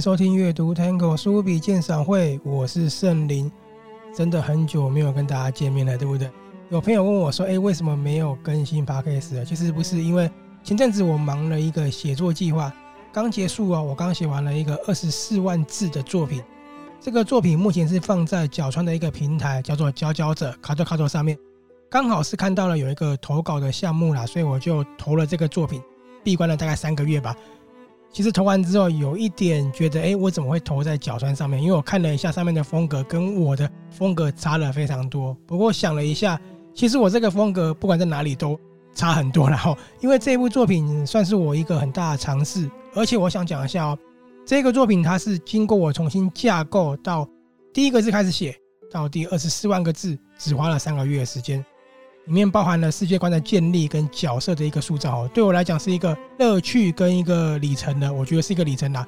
收听阅读 Tango 书笔鉴赏会，我是圣灵。真的很久没有跟大家见面了，对不对？有朋友问我说：“哎，为什么没有更新 Podcast？” 其实不是，因为前阵子我忙了一个写作计划，刚结束啊，我刚写完了一个二十四万字的作品。这个作品目前是放在角川的一个平台，叫做佼佼者 KadoKado 上面。刚好是看到了有一个投稿的项目啦，所以我就投了这个作品，闭关了大概三个月吧。其实投完之后有一点觉得，哎，我怎么会投在角川上面？因为我看了一下上面的风格，跟我的风格差了非常多。不过想了一下，其实我这个风格不管在哪里都差很多。然后，因为这部作品算是我一个很大的尝试，而且我想讲一下哦，这个作品它是经过我重新架构到第一个字开始写，到第二十四万个字，只花了三个月的时间。里面包含了世界观的建立跟角色的一个塑造哦，对我来讲是一个乐趣跟一个里程的，我觉得是一个里程啦。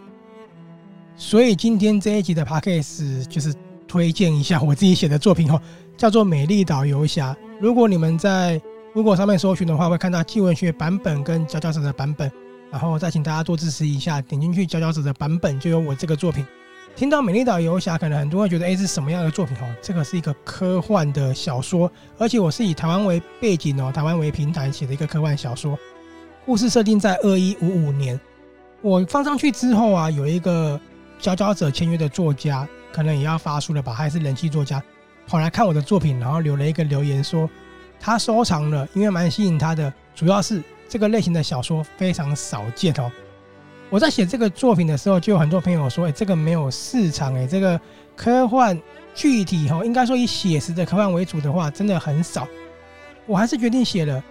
所以今天这一集的 Podcast 就是推荐一下我自己写的作品哦，叫做《美丽岛游侠》。如果你们在 Google 上面搜寻的话，会看到镜文学版本跟佼佼者的版本，然后再请大家多支持一下，点进去佼佼者的版本就有我这个作品。听到《美丽岛游侠》，可能很多人会觉得，哎，是什么样的作品？哦，这个是一个科幻的小说，而且我是以台湾为背景哦，台湾为平台写的一个科幻小说。故事设定在二一五五年。我放上去之后啊，有一个佼佼者签约的作家，可能也要发书了吧，还是人气作家，跑来看我的作品，然后留了一个留言说，他收藏了，因为蛮吸引他的，主要是这个类型的小说非常少见哦。我在写这个作品的时候，就有很多朋友说：“哎，这个没有市场，哎，这个科幻具体哈，应该说以写实的科幻为主的话，真的很少。”我还是决定写了。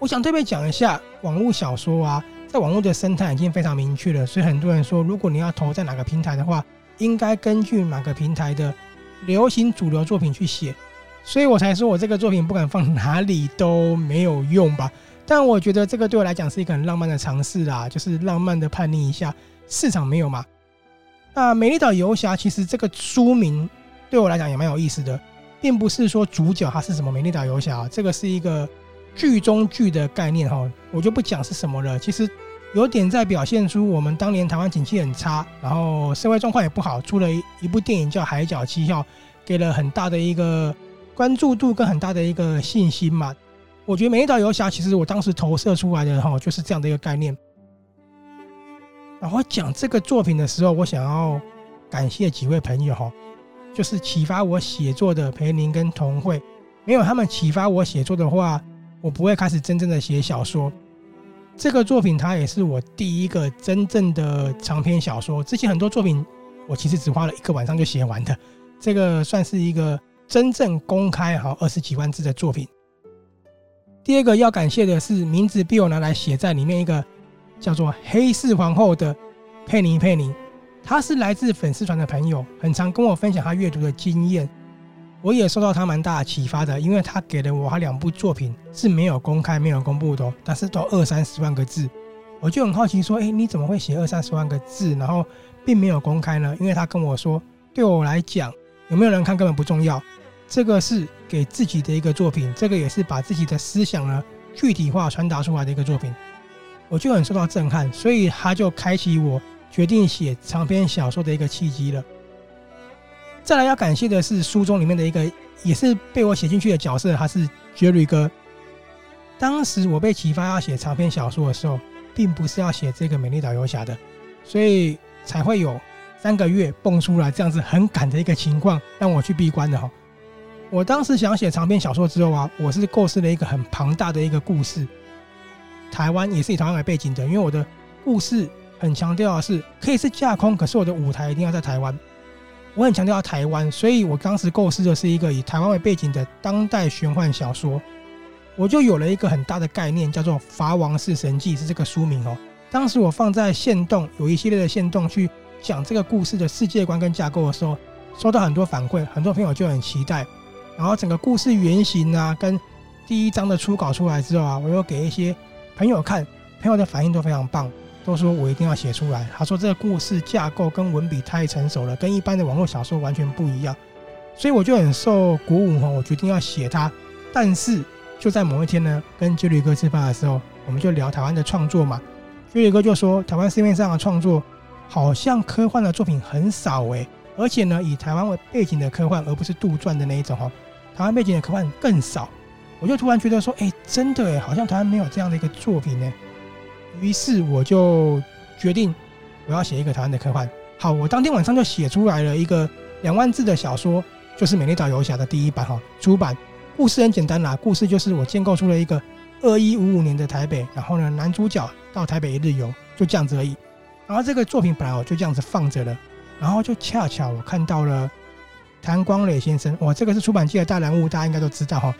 我想特别讲一下，网络小说啊，在网络的生态已经非常明确了，所以很多人说，如果你要投在哪个平台的话，应该根据哪个平台的流行主流作品去写。所以我才说我这个作品不管放哪里都没有用吧。但我觉得这个对我来讲是一个很浪漫的尝试啦，就是浪漫的叛逆一下，市场没有嘛。那《美丽岛游侠》其实这个书名对我来讲也蛮有意思的，并不是说主角他是什么美丽岛游侠，这个是一个剧中剧的概念哈，我就不讲是什么了。其实有点在表现出我们当年台湾景气很差，然后社会状况也不好，出了一部电影叫《海角七号》，给了很大的一个关注度跟很大的一个信心嘛。我觉得《美丽岛游侠》其实我当时投射出来的哈，就是这样的一个概念。然后讲这个作品的时候，我想要感谢几位朋友哈，就是启发我写作的培林跟童慧。没有他们启发我写作的话，我不会开始真正的写小说。这个作品它也是我第一个真正的长篇小说。之前很多作品我其实只花了一个晚上就写完的，这个算是一个真正公开哈二十几万字的作品。第二个要感谢的是，名字被我拿来写在里面一个叫做“黑市皇后”的佩妮佩妮，她是来自粉丝团的朋友，很常跟我分享她阅读的经验，我也受到她蛮大的启发的，因为她给了我她两部作品是没有公开、没有公布的，但是都二三十万个字，我就很好奇说，哎，你怎么会写二三十万个字，然后并没有公开呢？因为她跟我说，对我来讲，有没有人看根本不重要。这个是给自己的一个作品，这个也是把自己的思想呢具体化传达出来的一个作品，我就很受到震撼，所以他就开启我决定写长篇小说的一个契机了。再来要感谢的是书中里面的一个也是被我写进去的角色，他是 Jerry 哥。当时我被启发要写长篇小说的时候，并不是要写这个美丽岛游侠的，所以才会有三个月蹦出来这样子很赶的一个情况，让我去闭关的哈。我当时想写长篇小说之后啊，我是构思了一个很庞大的一个故事。台湾也是以台湾为背景的，因为我的故事很强调的是可以是架空，可是我的舞台一定要在台湾。我很强调台湾，所以我当时构思的是一个以台湾为背景的当代玄幻小说。我就有了一个很大的概念，叫做《伐王式神迹》，是这个书名哦。当时我放在线动，有一系列的线动去讲这个故事的世界观跟架构的时候，收到很多反馈，很多朋友就很期待。然后整个故事原型啊，跟第一章的初稿出来之后啊，我又给一些朋友看，朋友的反应都非常棒，都说我一定要写出来。他说这个故事架构跟文笔太成熟了，跟一般的网络小说完全不一样，所以我就很受鼓舞哈，我决定要写它。但是就在某一天呢，跟九旅哥吃饭的时候，我们就聊台湾的创作嘛九旅哥就说台湾市面上的创作好像科幻的作品很少哎，而且呢，以台湾为背景的科幻，而不是杜撰的那一种哈，台湾背景的科幻更少。我就突然觉得说，哎，真的哎，好像台湾没有这样的一个作品呢。于是我就决定我要写一个台湾的科幻。好，我当天晚上就写出来了一个两万字的小说，就是《美丽岛游侠》的第一版哈，出版。故事很简单啦，故事就是我建构出了一个二一五五年的台北，然后呢，男主角到台北一日游，就这样子而已。然后这个作品本来我就这样子放着了，然后就恰巧我看到了谭光磊先生，哇，这个是出版界的大人物，大家应该都知道哈。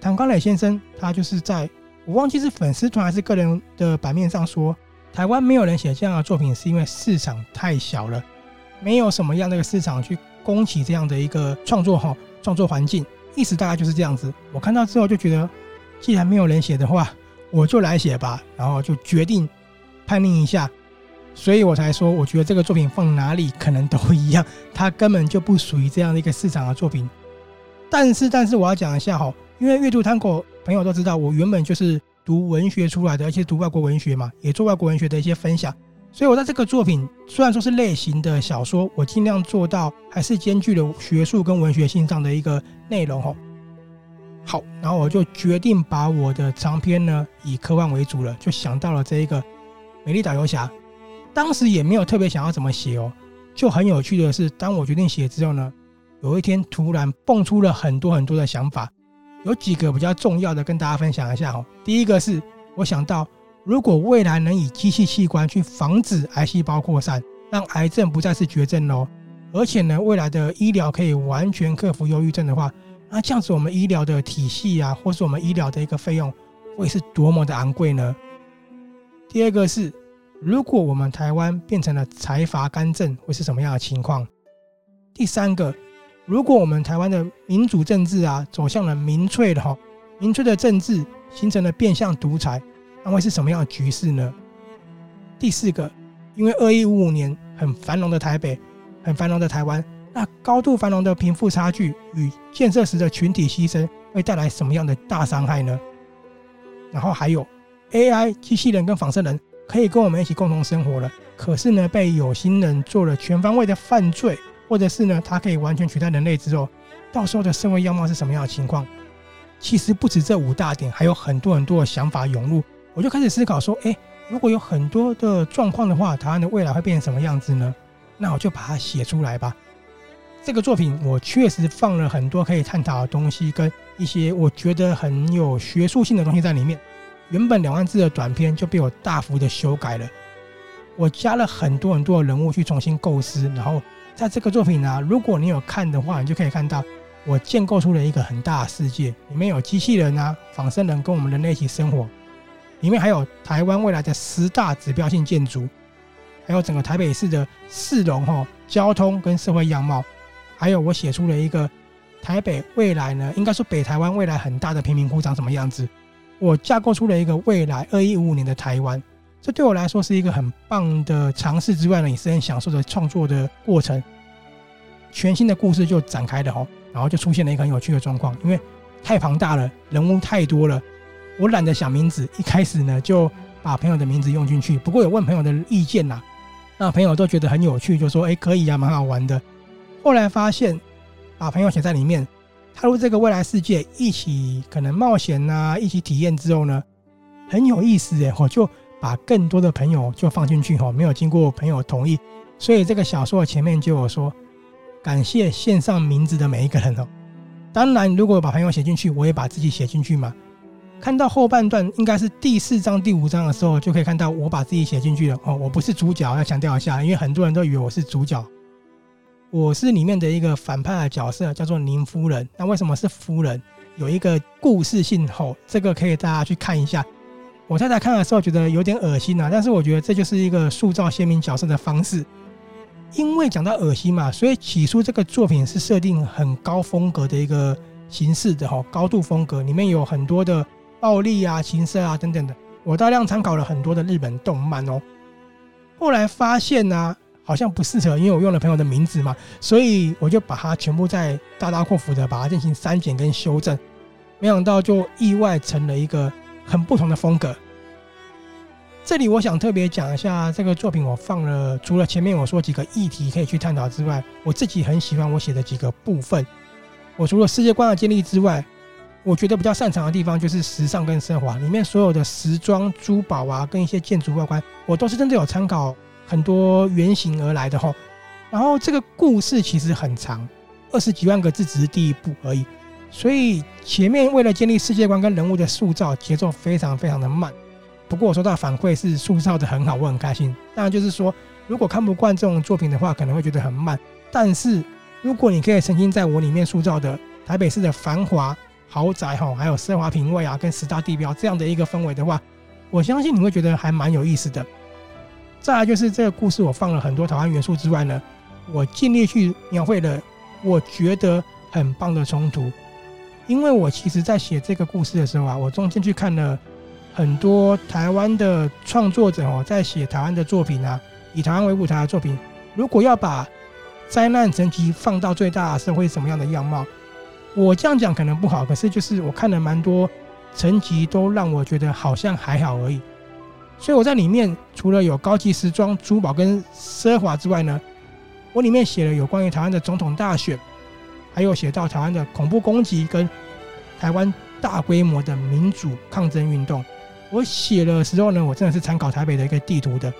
谭光磊先生他就是在我忘记是粉丝团还是个人的版面上说。台湾没有人写这样的作品，是因为市场太小了，没有什么样的一个市场去供给这样的一个创作哈，创作环境，意思大概就是这样子。我看到之后就觉得，既然没有人写的话，我就来写吧，然后就决定叛逆一下，所以我才说，我觉得这个作品放哪里可能都一样，它根本就不属于这样的一个市场的作品。但是，但是我要讲一下哈，因为阅读 Tango 朋友都知道，我原本就是。读文学出来的，而且读外国文学嘛，也做外国文学的一些分享。所以我在这个作品虽然说是类型的小说，我尽量做到还是兼具了学术跟文学性上的一个内容哦。好，然后我就决定把我的长篇呢以科幻为主了，就想到了这一个《美丽岛游侠》。当时也没有特别想要怎么写哦，就很有趣的是，当我决定写之后呢，有一天突然蹦出了很多很多的想法。有几个比较重要的跟大家分享一下哈。第一个是我想到，如果未来能以机器器官去防止癌细胞扩散，让癌症不再是绝症喽，而且呢，未来的医疗可以完全克服忧郁症的话，那这样子我们医疗的体系啊，或是我们医疗的一个费用，会是多么的昂贵呢？第二个是，如果我们台湾变成了财阀干政，会是什么样的情况？第三个。如果我们台湾的民主政治啊走向了民粹的哈，民粹的政治形成了变相独裁，那会是什么样的局势呢？第四个，因为二一五五年很繁荣的台北，很繁荣的台湾，那高度繁荣的贫富差距与建设时的群体牺牲会带来什么样的大伤害呢？然后还有 AI 机器人跟仿生人可以跟我们一起共同生活了，可是呢，被有心人做了全方位的犯罪。或者是呢，它可以完全取代人类之后，到时候的社会样貌是什么样的情况？其实不止这五大点，还有很多很多的想法涌入，我就开始思考说，诶，如果有很多的状况的话，台湾的未来会变成什么样子呢？那我就把它写出来吧。这个作品我确实放了很多可以探讨的东西，跟一些我觉得很有学术性的东西在里面。原本两万字的短篇就被我大幅的修改了，我加了很多很多的人物去重新构思，然后。在这个作品呢、如果你有看的话，你就可以看到我建构出了一个很大的世界，里面有机器人啊、仿生人跟我们人类一起生活，里面还有台湾未来的十大指标性建筑，还有整个台北市的市容哈、交通跟社会样貌，还有我写出了一个台北未来呢，应该说北台湾未来很大的贫民窟长什么样子，我架构出了一个未来二一五五年的台湾。这对我来说是一个很棒的尝试之外呢，也是很享受的创作的过程。全新的故事就展开了哦，然后就出现了一个很有趣的状况，因为太庞大了，人物太多了，我懒得想名字，一开始呢就把朋友的名字用进去。不过有问朋友的意见呐，那朋友都觉得很有趣，就说：“哎，可以呀，蛮好玩的。”后来发现，把朋友写在里面，踏入这个未来世界，一起可能冒险呐，一起体验之后呢，很有意思哎，我就。把更多的朋友就放进去哈，没有经过朋友同意，所以这个小说的前面就有说，感谢献上名字的每一个人哦。当然，如果把朋友写进去，我也把自己写进去嘛。看到后半段，应该是第四章、第五章的时候，就可以看到我把自己写进去了哦。我不是主角，要强调一下，因为很多人都以为我是主角，我是里面的一个反派的角色，叫做宁夫人。那为什么是夫人？有一个故事性吼，这个可以大家去看一下。我太太看的时候觉得有点恶心啊，但是我觉得这就是一个塑造鲜明角色的方式。因为讲到恶心嘛，所以起初这个作品是设定很高风格的一个形式的哈，高度风格里面有很多的暴力啊、情色啊等等的。我大量参考了很多的日本动漫哦。后来发现呢、好像不适合，因为我用了朋友的名字嘛，所以我就把它全部再大刀阔斧的把它进行删减跟修正。没想到就意外成了一个。很不同的风格。这里我想特别讲一下这个作品，我放了除了前面我说几个议题可以去探讨之外，我自己很喜欢我写的几个部分。我除了世界观的建立之外，我觉得比较擅长的地方就是时尚跟奢华，里面所有的时装、珠宝啊，跟一些建筑外观，我都是真的有参考很多原型而来的吼。然后这个故事其实很长，二十几万个字只是第一部而已，所以前面为了建立世界观跟人物的塑造，节奏非常非常的慢。不过我收到反馈是塑造的很好，我很开心。当然就是说，如果看不惯这种作品的话，可能会觉得很慢。但是如果你可以沉浸在我里面塑造的台北市的繁华豪宅哈，还有奢华品味啊，跟十大地标这样的一个氛围的话，我相信你会觉得还蛮有意思的。再来就是这个故事，我放了很多台湾元素之外呢，我尽力去描绘了我觉得很棒的冲突。因为我其实在写这个故事的时候啊，我中间去看了。很多台湾的创作者哦，在写台湾的作品啊，以台湾为舞台的作品，如果要把灾难层级放到最大，是会什么样的样貌？我这样讲可能不好，可是就是我看了蛮多层级，都让我觉得好像还好而已。所以我在里面除了有高级时装、珠宝跟奢华之外呢，我里面写了有关于台湾的总统大选，还有写到台湾的恐怖攻击跟台湾大规模的民主抗争运动。我写的时候呢，我真的是参考台北的一个地图的，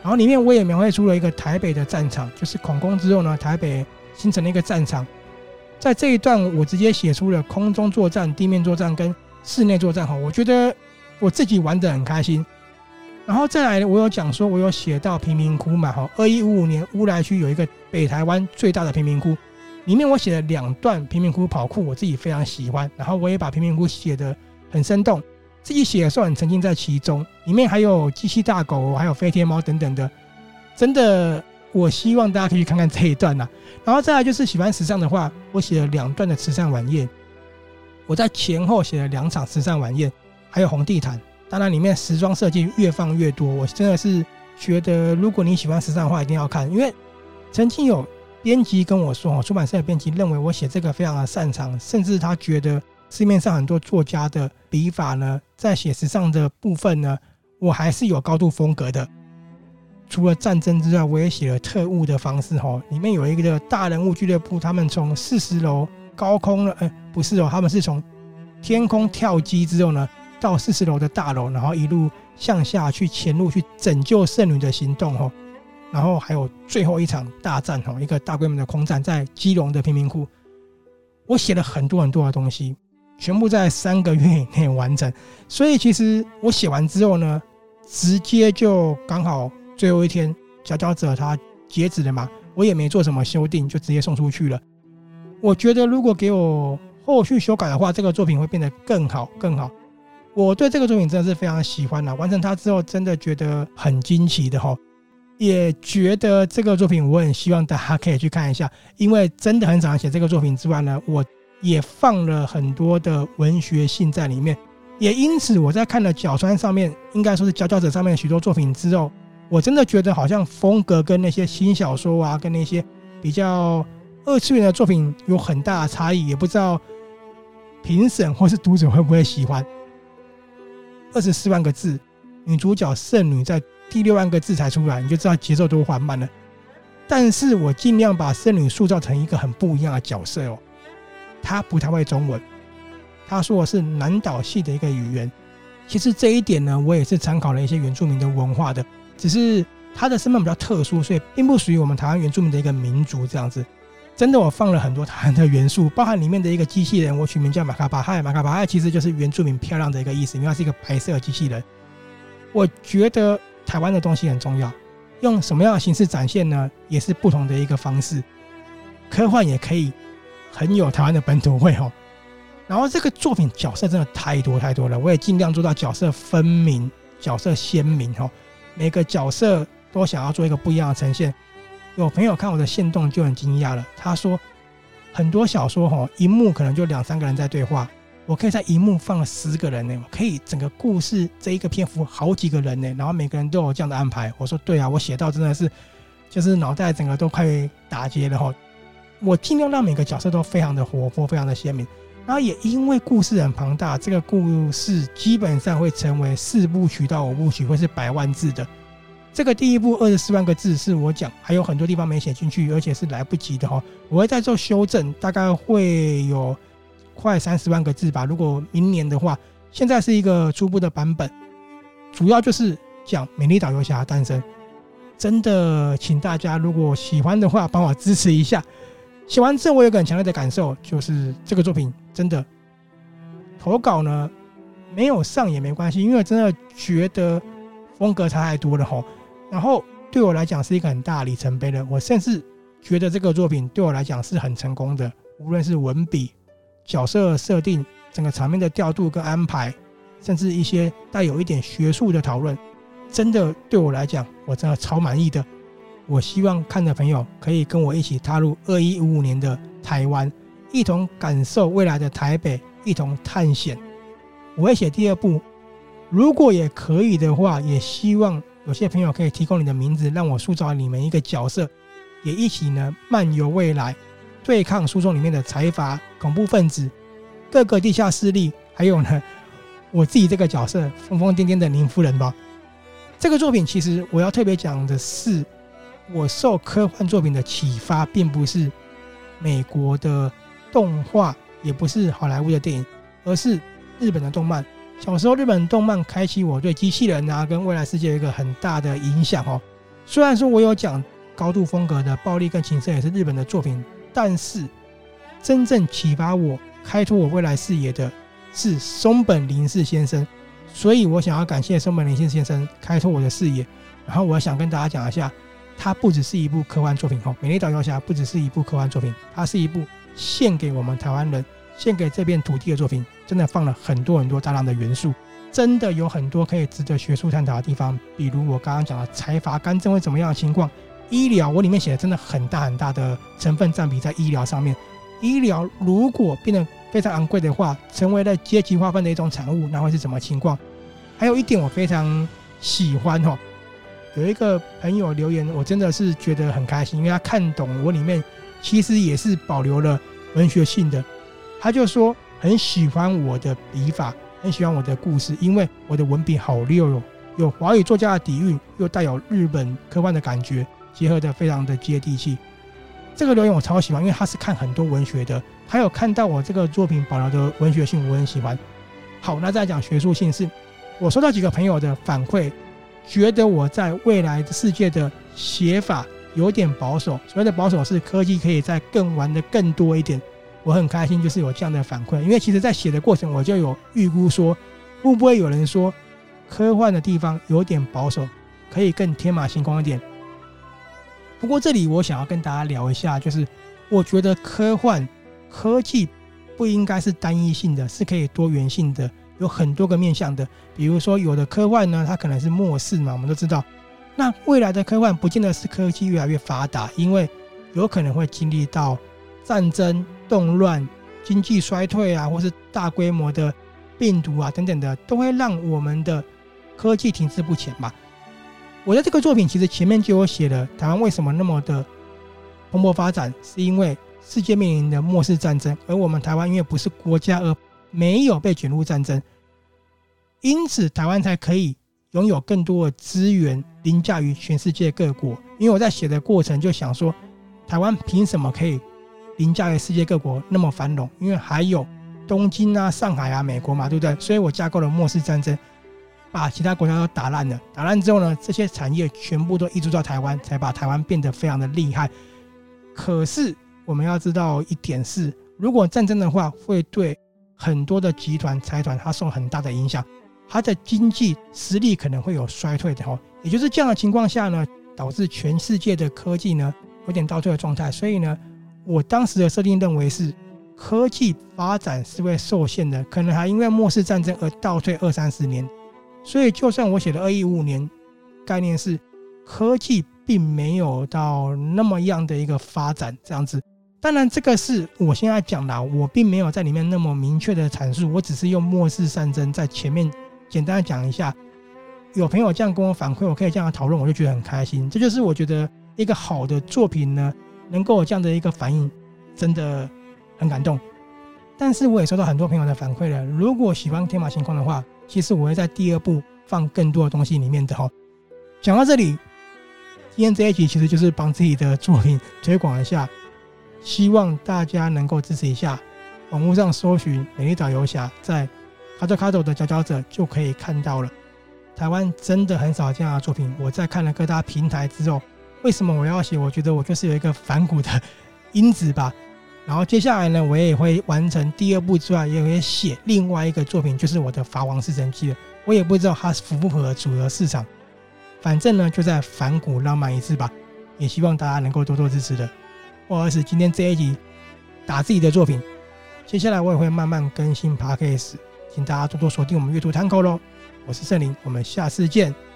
然后里面我也描绘出了一个台北的战场，就是恐攻之后呢，台北形成了一个战场。在这一段，我直接写出了空中作战、地面作战跟室内作战。哈，我觉得我自己玩得很开心。然后再来，我有讲说，我有写到贫民窟嘛，哈，二一五五年乌来区有一个北台湾最大的贫民窟，里面我写了两段贫民窟跑酷，我自己非常喜欢。然后我也把贫民窟写得很生动。自己写的时候很沉浸在其中，里面还有机器大狗，还有飞天猫等等的，真的，我希望大家可以去看看这一段呐。然后再来就是喜欢时尚的话，我写了两段的慈善晚宴，我在前后写了两场慈善晚宴，还有红地毯。当然里面时装设计越放越多，我真的是觉得如果你喜欢时尚的话，一定要看，因为曾经有编辑跟我说，出版社的编辑认为我写这个非常的擅长，甚至他觉得。市面上很多作家的笔法呢，在写时尚的部分呢，我还是有高度风格的。除了战争之外，我也写了特务的方式哈。里面有一个大人物俱乐部，他们从四十楼高空了，呃，不是哦，他们是从天空跳机之后呢，到四十楼的大楼，然后一路向下去潜入去拯救圣女的行动哦。然后还有最后一场大战哈，一个大规模的空战在基隆的贫民窟。我写了很多很多的东西。全部在三个月以内完成，所以其实我写完之后呢，直接就刚好最后一天，佼佼者他截止了嘛，我也没做什么修订，就直接送出去了。我觉得如果给我后续修改的话，这个作品会变得更好更好。我对这个作品真的是非常喜欢的，完成它之后真的觉得很惊奇的哈，也觉得这个作品我很希望大家可以去看一下，因为真的很少写这个作品之外呢，我。也放了很多的文学性在里面，也因此我在看了角川上面，应该说是佼佼者上面许多作品之后，我真的觉得好像风格跟那些新小说啊，跟那些比较二次元的作品有很大的差异，也不知道评审或是读者会不会喜欢。二十四万个字，女主角圣女在第六万个字才出来，你就知道节奏多缓慢了。但是我尽量把圣女塑造成一个很不一样的角色哦。她不太会中文，她说的是南岛系的一个语言。其实这一点呢，我也是参考了一些原住民的文化的，只是她的身份比较特殊，所以并不属于我们台湾原住民的一个民族这样子。真的，我放了很多台湾的元素，包含里面的一个机器人，我取名叫马卡巴亥。马卡巴亥其实就是原住民漂亮的一个意思，因为它是一个白色机器人。我觉得台湾的东西很重要，用什么样的形式展现呢？也是不同的一个方式。科幻也可以。很有台湾的本土味哦，然后这个作品角色真的太多太多了，我也尽量做到角色分明、角色鲜明哦，每个角色都想要做一个不一样的呈现。有朋友看我的线动就很惊讶了，他说很多小说哈，一幕可能就两三个人在对话，我可以在一幕放了十个人呢，我可以整个故事这一个篇幅好几个人呢，然后每个人都有这样的安排。我说对啊，我写到真的是就是脑袋整个都快打结了哈。我尽量让每个角色都非常的活泼，非常的鲜明。然后也因为故事很庞大，这个故事基本上会成为四部曲到五部曲，会是百万字的。这个第一部二十四万个字是我讲，还有很多地方没写进去，而且是来不及的哈。我会再做修正，大概会有快三十万个字吧。如果明年的话，现在是一个初步的版本，主要就是讲美丽岛游侠诞生。真的，请大家如果喜欢的话，帮我支持一下。写完之后，我有个很强烈的感受，就是这个作品真的投稿呢没有上也没关系，因为真的觉得风格差太多了吼。然后对我来讲是一个很大的里程碑的，我甚至觉得这个作品对我来讲是很成功的，无论是文笔、角色设定、整个场面的调度跟安排，甚至一些带有一点学术的讨论，真的对我来讲，我真的超满意的。我希望看的朋友可以跟我一起踏入二一五五年的台湾，一同感受未来的台北，一同探险。我会写第二部，如果也可以的话，也希望。有些朋友可以提供你的名字，让我塑造你们一个角色，也一起呢漫游未来，对抗书中里面的财阀、恐怖分子、各个地下势力，还有呢我自己这个角色疯疯癫癫的林夫人吧。这个作品其实我要特别讲的是，我受科幻作品的启发，并不是美国的动画，也不是好莱坞的电影，而是日本的动漫。小时候，日本动漫开启我对机器人啊跟未来世界一个很大的影响哦。虽然说我有讲高度风格的暴力跟情色也是日本的作品，但是真正启发我、开拓我未来视野的是松本零士先生。所以我想要感谢松本零士先生开拓我的视野。然后我想跟大家讲一下，它不只是一部科幻作品哦，《美丽岛游侠》不只是一部科幻作品，它是一部献给我们台湾人。献给这片土地的作品，真的放了很多很多大量的元素，真的有很多可以值得学术探讨的地方。比如我刚刚讲的财阀干政会怎么样的情况，医疗我里面写的真的很大很大的成分占比在医疗上面。医疗如果变得非常昂贵的话，成为了阶级划分的一种产物，那会是什么情况？还有一点我非常喜欢哦，有一个朋友留言，我真的是觉得很开心，因为他看懂我里面其实也是保留了文学性的。他就说很喜欢我的笔法，很喜欢我的故事，因为我的文笔好溜哟，有华语作家的底蕴，又带有日本科幻的感觉，结合得非常的接地气。这个留言我超喜欢，因为他是看很多文学的，他有看到我这个作品保留的文学性，我很喜欢。好，那再讲学术性是，我收到几个朋友的反馈，觉得我在未来的世界的写法有点保守，所谓的保守是科技可以再更玩得更多一点。我很开心，就是有这样的反馈，因为其实，在写的过程，我就有预估说，会不会有人说，科幻的地方有点保守，可以更天马行空一点。不过这里我想要跟大家聊一下，就是我觉得科幻科技不应该是单一性的，是可以多元性的，有很多个面向的。比如说，有的科幻呢，它可能是末世嘛，我们都知道。那未来的科幻不见得是科技越来越发达，因为有可能会经历到战争。动乱、经济衰退啊，或是大规模的病毒啊等等的，都会让我们的科技停滞不前嘛。我的这个作品其实前面就有写了，台湾为什么那么的蓬勃发展，是因为世界面临的末世战争，而我们台湾因为不是国家，而没有被卷入战争，因此台湾才可以拥有更多的资源，凌驾于全世界各国。因为我在写的过程就想说，台湾凭什么可以？凌驾于世界各国那么繁荣，因为还有东京啊、上海啊、美国嘛，对不对？所以我架构了末世战争，把其他国家都打烂了。打烂之后呢，这些产业全部都移驻到台湾，才把台湾变得非常的厉害。可是我们要知道一点是，如果战争的话，会对很多的集团财团它受很大的影响，它的经济实力可能会有衰退的哦。也就是这样的情况下呢，导致全世界的科技呢有点倒退的状态。所以呢。我当时的设定认为是，科技发展是会受限的，可能还因为末世战争而倒退二三十年。所以，就算我写的二一五五年，概念是科技并没有到那么样的一个发展这样子。当然，这个是我现在讲的，我并没有在里面那么明确的阐述，我只是用末世战争在前面简单的讲一下。有朋友这样跟我反馈，我可以这样讨论，我就觉得很开心。这就是我觉得一个好的作品呢。能够有这样的一个反应，真的很感动。但是我也收到很多朋友的反馈了。如果喜欢天马行空的话，其实我会在第二部放更多的东西里面的哦。讲到这里，今天这一集其实就是帮自己的作品推广一下，希望大家能够支持一下。网络上搜寻《美丽岛游侠》，在卡特卡多的佼佼者就可以看到了。台湾真的很少这样的作品。我在看了各大平台之后，为什么我要写？我觉得我就是有一个反骨的因子吧。然后接下来呢，我也会完成第二部之外，也会写另外一个作品，就是我的《法王四神记》了。我也不知道它符不符合主流市场，反正呢，就在反骨浪漫一次吧。也希望大家能够多多支持的。不好意思，今天这一集打自己的作品，接下来我也会慢慢更新 Podcast，请大家多多锁定我们阅读探戈喽。我是圣灵，我们下次见。